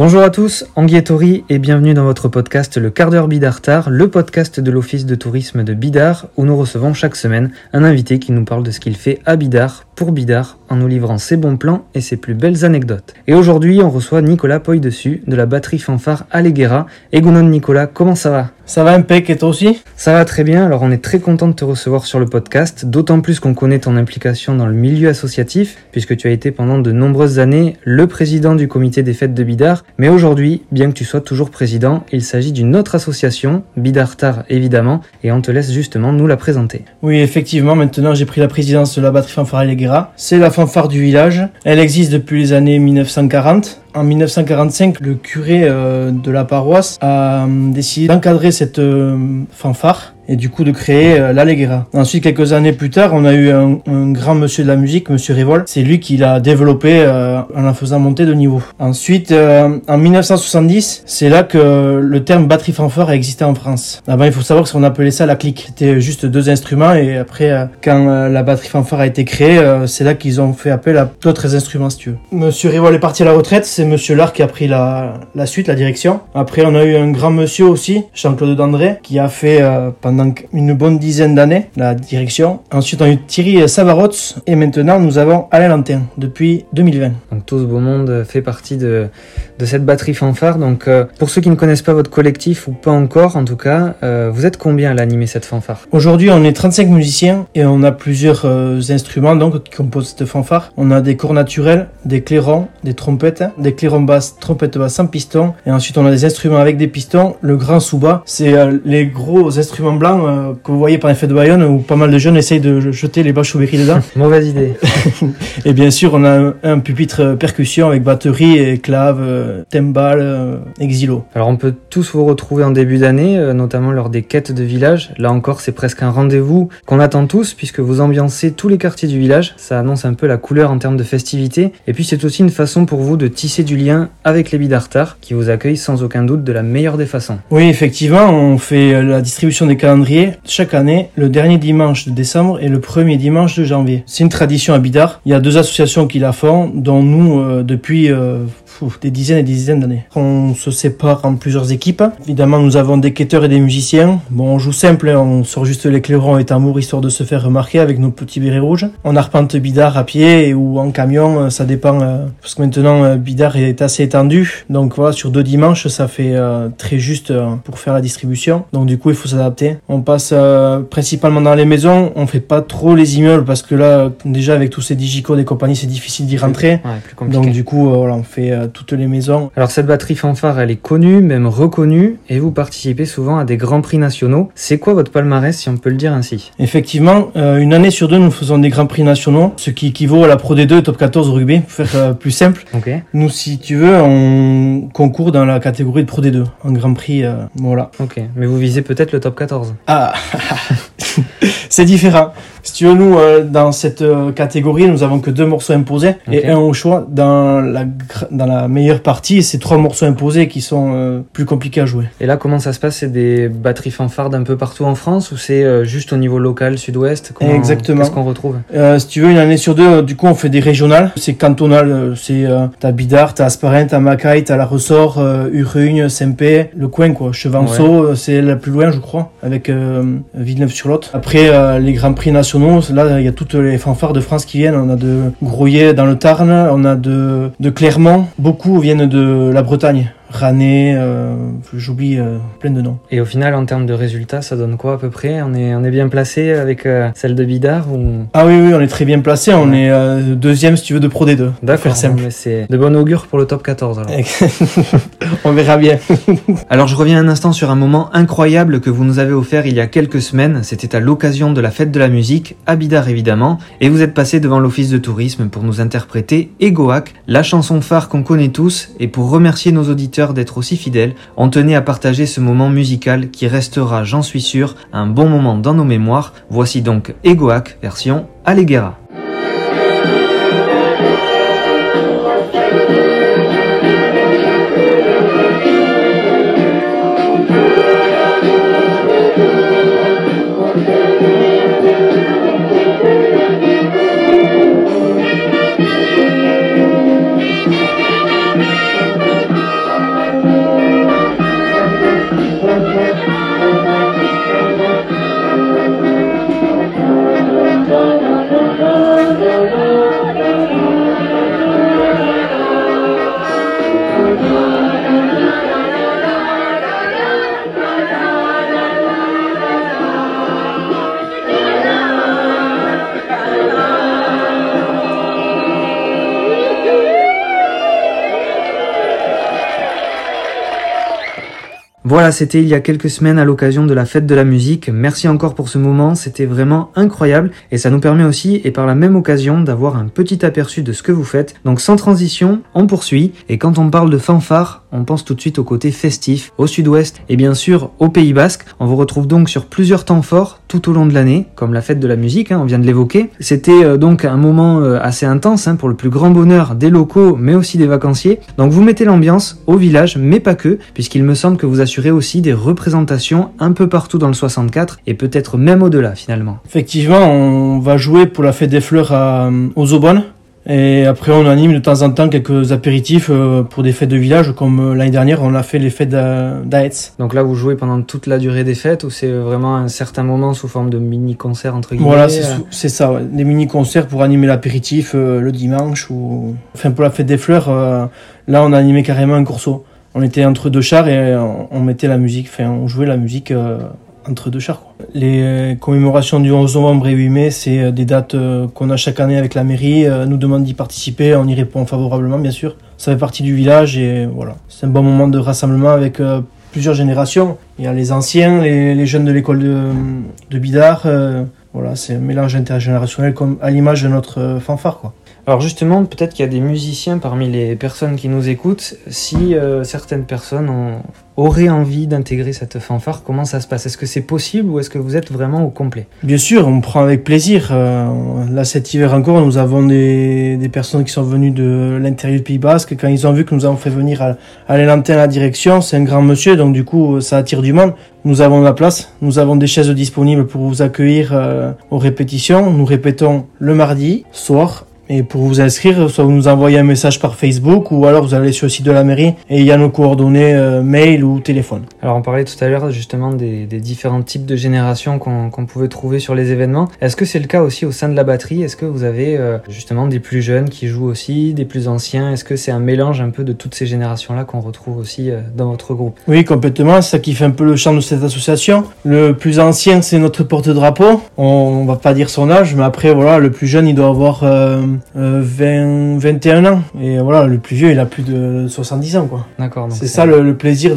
Bonjour à tous, Anguille et bienvenue dans votre podcast Le quart d'heure Bidart le podcast de l'Office de tourisme de Bidart où nous recevons chaque semaine un invité qui nous parle de ce qu'il fait à Bidart pour Bidart en nous livrant ses bons plans et ses plus belles anecdotes. Et aujourd'hui, on reçoit Nicolas Poy dessus de la batterie fanfare Alleghera. Et Nicolas, comment ça va? Ça va impec et toi aussi? Ça va très bien, alors on est très content de te recevoir sur le podcast, d'autant plus qu'on connaît ton implication dans le milieu associatif, puisque tu as été pendant de nombreuses années le président du comité des fêtes de Bidart, mais aujourd'hui, bien que tu sois toujours président, il s'agit d'une autre association, Bidartar évidemment, et on te laisse justement nous la présenter. Oui, effectivement, maintenant j'ai pris la présidence de la batterie fanfare Allegra. C'est la fanfare du village, elle existe depuis les années 1940, en 1945, le curé euh, de la paroisse a euh, décidé d'encadrer cette euh, fanfare et du coup de créer euh, l'Allegra. Ensuite, quelques années plus tard, on a eu un, grand monsieur de la musique, monsieur Rivol. C'est lui qui l'a développé euh, en la faisant monter de niveau. Ensuite, euh, en 1970, c'est là que le terme batterie fanfare a existé en France. Avant, il faut savoir qu'on appelait ça la clique. C'était juste deux instruments et après, quand la batterie fanfare a été créée, c'est là qu'ils ont fait appel à d'autres instruments, si tu veux. Monsieur Rivol est parti à la retraite, c'est monsieur Lard qui a pris la suite, la direction. Après, on a eu un grand monsieur aussi, Jean-Claude Dandré, qui a fait pendant une bonne dizaine d'années, la direction. Ensuite, on a eu Thierry Savarotz et maintenant nous avons Alain Lantin depuis 2020. Donc tout ce beau monde fait partie de, de cette batterie fanfare. Donc euh, pour ceux qui ne connaissent pas votre collectif ou pas encore en tout cas, euh, vous êtes combien à l'animer cette fanfare? Aujourd'hui, on est 35 musiciens et on a plusieurs euh, instruments donc qui composent cette fanfare. On a des corps naturels, des clairons, des trompettes, des clairons basses, trompettes basses sans piston et ensuite on a des instruments avec des pistons. Le grand souba, c'est les gros instruments blancs euh, que vous voyez par effet de Bayonne où pas mal de jeunes essayent de jeter les bâches au dedans. Mauvaise idée. et bien sûr, on a un, pupitre percussion avec batterie et clave, euh, timbal, euh, exilo. Alors on peut tous vous retrouver en début d'année, notamment lors des quêtes de village. Là encore, c'est presque un rendez-vous qu'on attend tous puisque vous ambiancez tous les quartiers du village. Ça annonce un peu la couleur en termes de festivité. Et puis c'est aussi une façon pour vous de tisser du lien avec les bidartars qui vous accueillent sans aucun doute de la meilleure des façons. Oui, effectivement, on fait la distribution des chaque année le dernier dimanche de décembre et le premier dimanche de janvier. C'est une tradition à Bidart. Il y a deux associations qui la font, dont nous euh, depuis euh, des dizaines et des dizaines d'années. On se sépare en plusieurs équipes. Évidemment, nous avons des quêteurs et des musiciens. Bon, on joue simple, hein. on sort juste les clairons et tambours histoire de se faire remarquer avec nos petits bérets rouges. On arpente Bidart à pied ou en camion, euh, ça dépend, parce que maintenant Bidart est assez étendu. Donc voilà, sur deux dimanches, ça fait très juste pour faire la distribution. Donc du coup, il faut s'adapter. On passe euh, principalement dans les maisons. On fait pas trop les immeubles parce que là, déjà avec tous ces digicodes et compagnie, c'est difficile d'y rentrer. Donc du coup, euh, voilà, on fait euh, toutes les maisons. Alors cette batterie fanfare, elle est connue, même reconnue, et vous participez souvent à des grands prix nationaux. C'est quoi votre palmarès, si on peut le dire ainsi? Effectivement, une année sur deux, nous faisons des grands prix nationaux, ce qui équivaut à la Pro D2 Top 14 au rugby, pour faire plus simple. Nous, si tu veux, on concourt dans la catégorie de Pro D2, un grand prix, voilà. Ok, mais vous visez peut-être le Top 14 ah, c'est différent. Si tu veux, nous, euh, dans cette euh, catégorie, nous avons que deux morceaux imposés et un au choix. Dans la, dans la meilleure partie, c'est trois morceaux imposés qui sont euh, plus compliqués à jouer. Et là, comment ça se passe? C'est des batteries fanfardes un peu partout en France ou c'est juste au niveau local, sud-ouest? Exactement. Qu'est-ce qu'on retrouve? Si tu veux, une année sur deux, du coup, on fait des régionales. C'est cantonal. C'est t'as Bidart, t'as Asparin, t'as Macaille, t'as La Ressort, Urugne, Sempé, le coin, quoi. Chevanceau, c'est la plus loin, je crois, avec Villeneuve-sur-Lot. Après, les Grands Prix nationaux Là, il y a toutes les fanfares de France qui viennent. On a de Grouillet dans le Tarn, on a de Clermont. Beaucoup viennent de la Bretagne. Rané, euh, j'oublie euh, plein de noms. Et au final, en termes de résultats, ça donne quoi à peu près? On est, on est bien placé avec euh, celle de Bidar ou... Ah oui, oui, on est très bien placé. On est deuxième, si tu veux, de Pro D2. D'accord, c'est de bon augure pour le top 14. Alors. on verra bien. alors, je reviens un instant sur un moment incroyable que vous nous avez offert il y a quelques semaines. C'était à l'occasion de la fête de la musique, à Bidar évidemment, et vous êtes passé devant l'office de tourisme pour nous interpréter Egoac, la chanson phare qu'on connaît tous, et pour remercier nos d'être aussi fidèles, on tenait à partager ce moment musical qui restera, j'en suis sûr, un bon moment dans nos mémoires. Voici donc Egoac version Alleghera. C'était il y a quelques semaines à l'occasion de la fête de la musique. Merci encore pour ce moment, c'était vraiment incroyable et ça nous permet aussi et par la même occasion d'avoir un petit aperçu de ce que vous faites. Donc sans transition, on poursuit et quand on parle de fanfare, on pense tout de suite au côté festif, au sud-ouest et bien sûr au Pays Basque. On vous retrouve donc sur plusieurs temps forts tout au long de l'année, comme la fête de la musique, hein, on vient de l'évoquer. C'était euh, donc un moment euh, assez intense hein, pour le plus grand bonheur des locaux mais aussi des vacanciers. Donc vous mettez l'ambiance au village, mais pas que, puisqu'il me semble que vous assurez aussi des représentations un peu partout dans le 64 et peut-être même au-delà finalement. Effectivement, on va jouer pour la fête des fleurs à, aux Aubonnes. Et après, on anime de temps en temps quelques apéritifs euh, pour des fêtes de village, comme euh, l'année dernière, on a fait les fêtes d'Aetz. Donc là, vous jouez pendant toute la durée des fêtes ou c'est vraiment un certain moment sous forme de mini-concert entre guillemets Voilà, c'est ça, ouais. des mini-concerts pour animer l'apéritif euh, le dimanche ou. Enfin, pour la fête des fleurs, là, on a animé carrément un corso. On était entre deux chars et on, mettait la musique, enfin, on jouait la musique entre deux chars. Les commémorations du 11 novembre et 8 mai, c'est euh, des dates euh, qu'on a chaque année avec la mairie. Euh, nous demande d'y participer, on y répond favorablement bien sûr. Ça fait partie du village et voilà. C'est un bon moment de rassemblement avec plusieurs générations. Il y a les anciens, les, jeunes de l'école de, de Bidart. voilà, c'est un mélange intergénérationnel comme à l'image de notre fanfare quoi. Alors justement, peut-être qu'il y a des musiciens parmi les personnes qui nous écoutent. Si certaines personnes aurait envie d'intégrer cette fanfare, comment ça se passe? Est-ce que c'est possible ou est-ce que vous êtes vraiment au complet? Bien sûr, on prend avec plaisir. Euh, là, cet hiver encore, nous avons des, personnes qui sont venues de l'intérieur du Pays Basque. Quand ils ont vu que nous avons fait venir à, à la direction, c'est un grand monsieur, donc du coup, ça attire du monde. Nous avons la place, nous avons des chaises disponibles pour vous accueillir euh, aux répétitions. Nous répétons le mardi soir et pour vous inscrire, soit vous nous envoyez un message par Facebook ou alors vous allez sur le site de la mairie et il y a nos coordonnées euh, mail ou téléphone. Alors on parlait tout à l'heure justement des, des, différents types de générations qu'on pouvait trouver sur les événements. Est-ce que c'est le cas aussi au sein de la batterie? Est-ce que vous avez euh, justement des plus jeunes qui jouent aussi, des plus anciens? Est-ce que c'est un mélange un peu de toutes ces générations-là qu'on retrouve aussi euh, dans votre groupe? Oui, complètement. C'est ça qui fait un peu le champ de cette association. Le plus ancien, c'est notre porte-drapeau. On, on, va pas dire son âge, mais après voilà, le plus jeune, il doit avoir 20, 21 ans. Et voilà, le plus vieux, il a plus de 70 ans, quoi. D'accord. C'est ça le, le plaisir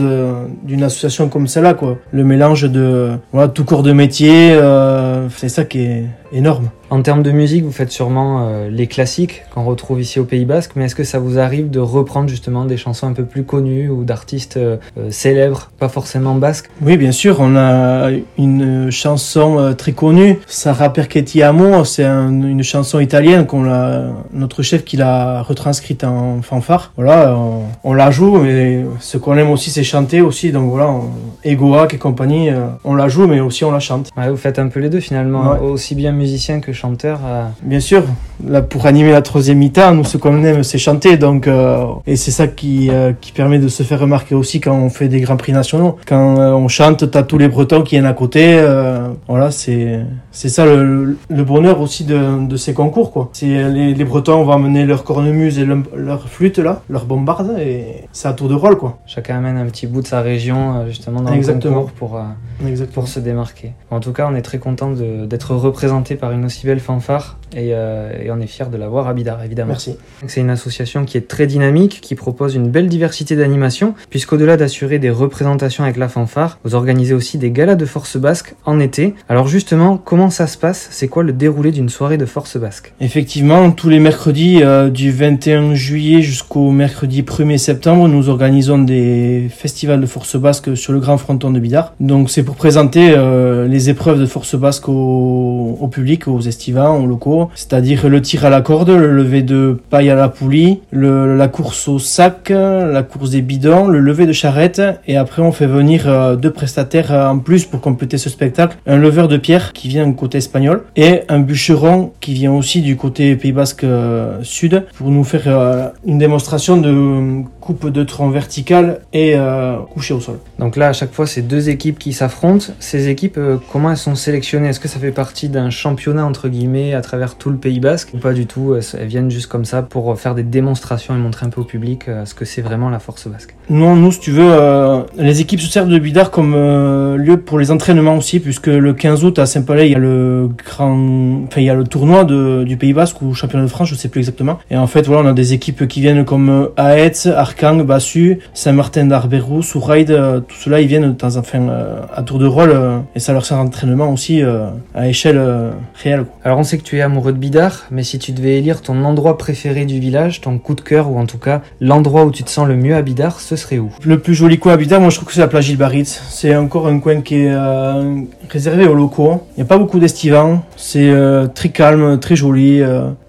d'une association comme celle-là, quoi. Le mélange de, voilà, tout corps de métier, euh, c'est ça qui est énorme. En termes de musique, vous faites sûrement euh, les classiques qu'on retrouve ici au Pays Basque, mais est-ce que ça vous arrive de reprendre justement des chansons un peu plus connues ou d'artistes euh, euh, célèbres, pas forcément basques? Oui, bien sûr, on a une chanson très connue, Sarah Perchetti Amo, c'est une chanson italienne qu'on l'a, notre chef qui l'a retranscrite en fanfare. Voilà, on, la joue, mais ce qu'on aime aussi, c'est chanter aussi, donc voilà, on, Egoac et compagnie, on la joue, mais aussi on la chante. Ouais, vous faites un peu les deux finalement, aussi bien musicien que chanteur. Euh. Bien sûr, là pour animer la troisième mi-temps, nous ce qu'on aime c'est chanter, donc euh, et c'est ça qui euh, qui permet de se faire remarquer aussi quand on fait des grands prix nationaux. Quand on chante, t'as tous les Bretons qui viennent à côté. voilà, c'est c'est ça le, le, bonheur aussi de, de ces concours quoi. C'est les, les, Bretons vont amener leur cornemuse et leur flûte là, leur bombarde et c'est à tour de rôle quoi. Chacun amène un petit bout de sa région justement dans Exactement. le concours pour pour se démarquer. En tout cas, on est très content d'être représenté par une aussi belle fanfare euh, et, on est fiers de l'avoir à Bidar, évidemment. Merci. C'est une association qui est très dynamique, qui propose une belle diversité d'animations, puisqu'au-delà d'assurer des représentations avec la fanfare, vous organisez aussi des galas de force basque en été. Alors justement, comment ça se passe? C'est quoi le déroulé d'une soirée de force basque Effectivement, tous les mercredis euh, du 21 juillet jusqu'au mercredi 1er septembre, nous organisons des festivals de force basque sur le grand fronton de Bidar. Donc c'est pour présenter euh, les épreuves de force basque au, au public, aux estivants, aux locaux c'est-à-dire le tir à la corde, le lever de paille à la poulie, la course au sac, la course des bidons, le lever de charrette, et après on fait venir euh, deux prestataires euh, en plus pour compléter ce spectacle, un leveur de pierre qui vient du côté espagnol et un bûcheron qui vient aussi du côté Pays Basque euh, sud pour nous faire une démonstration de coupe de tronc verticale et coucher au sol. Donc là à chaque fois c'est deux équipes qui s'affrontent. Ces équipes comment elles sont sélectionnées? Est-ce que ça fait partie d'un championnat entre guillemets à travers tout le Pays Basque? Ou pas du tout Elles viennent juste comme ça pour faire des démonstrations et montrer un peu au public euh, ce que c'est vraiment la force basque? Non, nous, si tu veux, euh, les équipes se servent de Bidar comme euh, lieu pour les entraînements aussi, puisque le 15 août à Saint-Palais, il y a le grand, enfin, il y a le tournoi de, du Pays Basque ou championnat de France, je sais plus exactement. Et en fait, voilà, on a des équipes qui viennent comme Aetz, Arcang, Bassu, Saint-Martin d'Arbérou, Souraïd, euh, tout cela ils viennent de temps en temps euh, à tour de rôle euh, et ça leur sert d'entraînement aussi à échelle réelle. quoi. Alors on sait que tu es amoureux de Bidart, mais si tu devais élire ton endroit préféré du village, ton coup de cœur ou en tout cas l'endroit où tu te sens le mieux à Bidart, ce serait où? Le plus joli coin habitat, moi je trouve que c'est la plage Gilbaritz. C'est encore un coin qui est réservé aux locaux. Il n'y a pas beaucoup d'estivants. C'est très calme, très joli.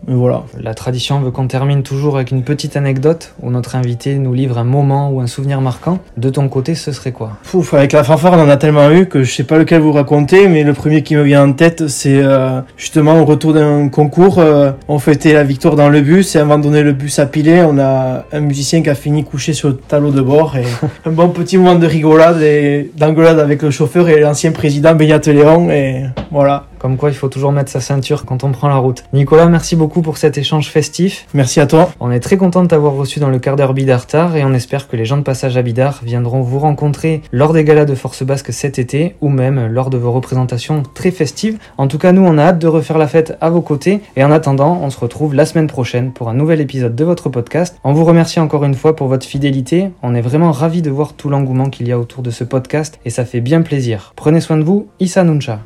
Mais voilà. La tradition veut qu'on termine toujours avec une petite anecdote où notre invité nous livre un moment ou un souvenir marquant. De ton côté, ce serait quoi? Pouf, avec la fanfare, on en a tellement eu que je sais pas lequel vous raconter, mais le premier qui me vient en tête, c'est euh, justement au retour d'un concours. euh, on fêtait la victoire dans le bus et avant de donner le bus à piler, on a un musicien qui a fini couché sur le tableau de bord et un bon petit moment de rigolade et d'engueulade avec le chauffeur et l'ancien président Benyat Léon et voilà. Comme quoi, il faut toujours mettre sa ceinture quand on prend la route. Nicolas, merci beaucoup pour cet échange festif. Merci à toi. On est très content de t'avoir reçu dans le quart d'heure Bidartar et on espère que les gens de passage à Bidart viendront vous rencontrer lors des galas de Force Basque cet été ou même lors de vos représentations très festives. En tout cas, nous, on a hâte de refaire la fête à vos côtés et en attendant, on se retrouve la semaine prochaine pour un nouvel épisode de votre podcast. On vous remercie encore une fois pour votre fidélité. On est vraiment ravis de voir tout l'engouement qu'il y a autour de ce podcast et ça fait bien plaisir. Prenez soin de vous, Issa Nuncha.